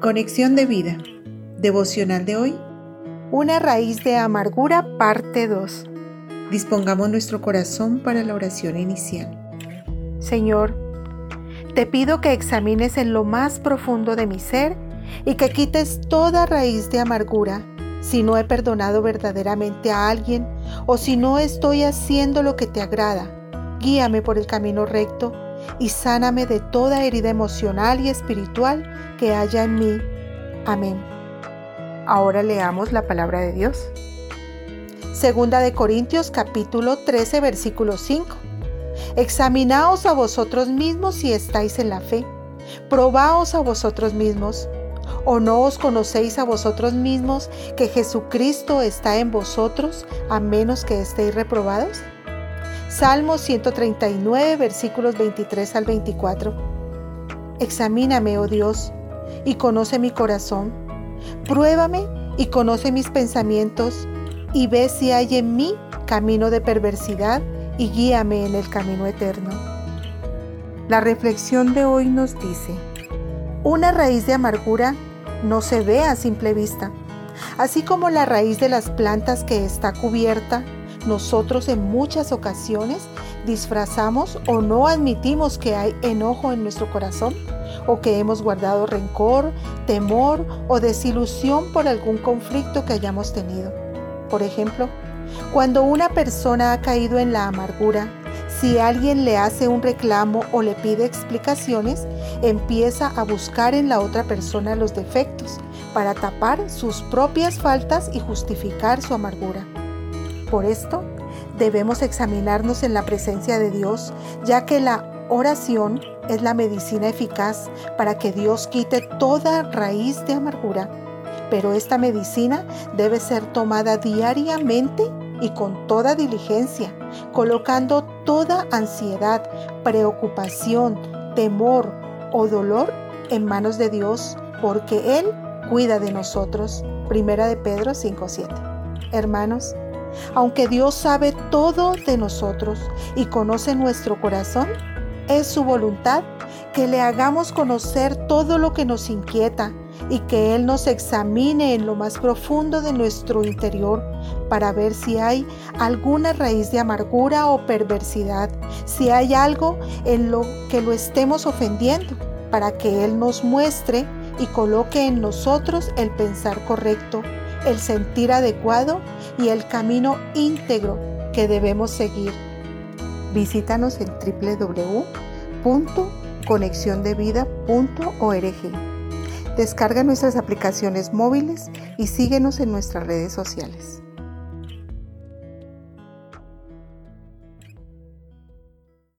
Conexión de vida. Devocional de hoy. Una raíz de amargura, parte 2. Dispongamos nuestro corazón para la oración inicial. Señor, te pido que examines en lo más profundo de mi ser y que quites toda raíz de amargura si no he perdonado verdaderamente a alguien o si no estoy haciendo lo que te agrada. Guíame por el camino recto y sáname de toda herida emocional y espiritual que haya en mí. Amén. Ahora leamos la palabra de Dios. Segunda de Corintios capítulo 13 versículo 5. Examinaos a vosotros mismos si estáis en la fe. Probaos a vosotros mismos. ¿O no os conocéis a vosotros mismos que Jesucristo está en vosotros a menos que estéis reprobados? Salmo 139, versículos 23 al 24. Examíname, oh Dios, y conoce mi corazón. Pruébame y conoce mis pensamientos, y ve si hay en mí camino de perversidad, y guíame en el camino eterno. La reflexión de hoy nos dice, una raíz de amargura no se ve a simple vista, así como la raíz de las plantas que está cubierta nosotros en muchas ocasiones disfrazamos o no admitimos que hay enojo en nuestro corazón o que hemos guardado rencor, temor o desilusión por algún conflicto que hayamos tenido. Por ejemplo, cuando una persona ha caído en la amargura, si alguien le hace un reclamo o le pide explicaciones, empieza a buscar en la otra persona los defectos para tapar sus propias faltas y justificar su amargura. Por esto, debemos examinarnos en la presencia de Dios, ya que la oración es la medicina eficaz para que Dios quite toda raíz de amargura. Pero esta medicina debe ser tomada diariamente y con toda diligencia, colocando toda ansiedad, preocupación, temor o dolor en manos de Dios, porque Él cuida de nosotros. Primera de Pedro 5:7. Hermanos, aunque Dios sabe todo de nosotros y conoce nuestro corazón, es su voluntad que le hagamos conocer todo lo que nos inquieta y que Él nos examine en lo más profundo de nuestro interior para ver si hay alguna raíz de amargura o perversidad, si hay algo en lo que lo estemos ofendiendo, para que Él nos muestre y coloque en nosotros el pensar correcto el sentir adecuado y el camino íntegro que debemos seguir. Visítanos en www.conexiondevida.org. Descarga nuestras aplicaciones móviles y síguenos en nuestras redes sociales.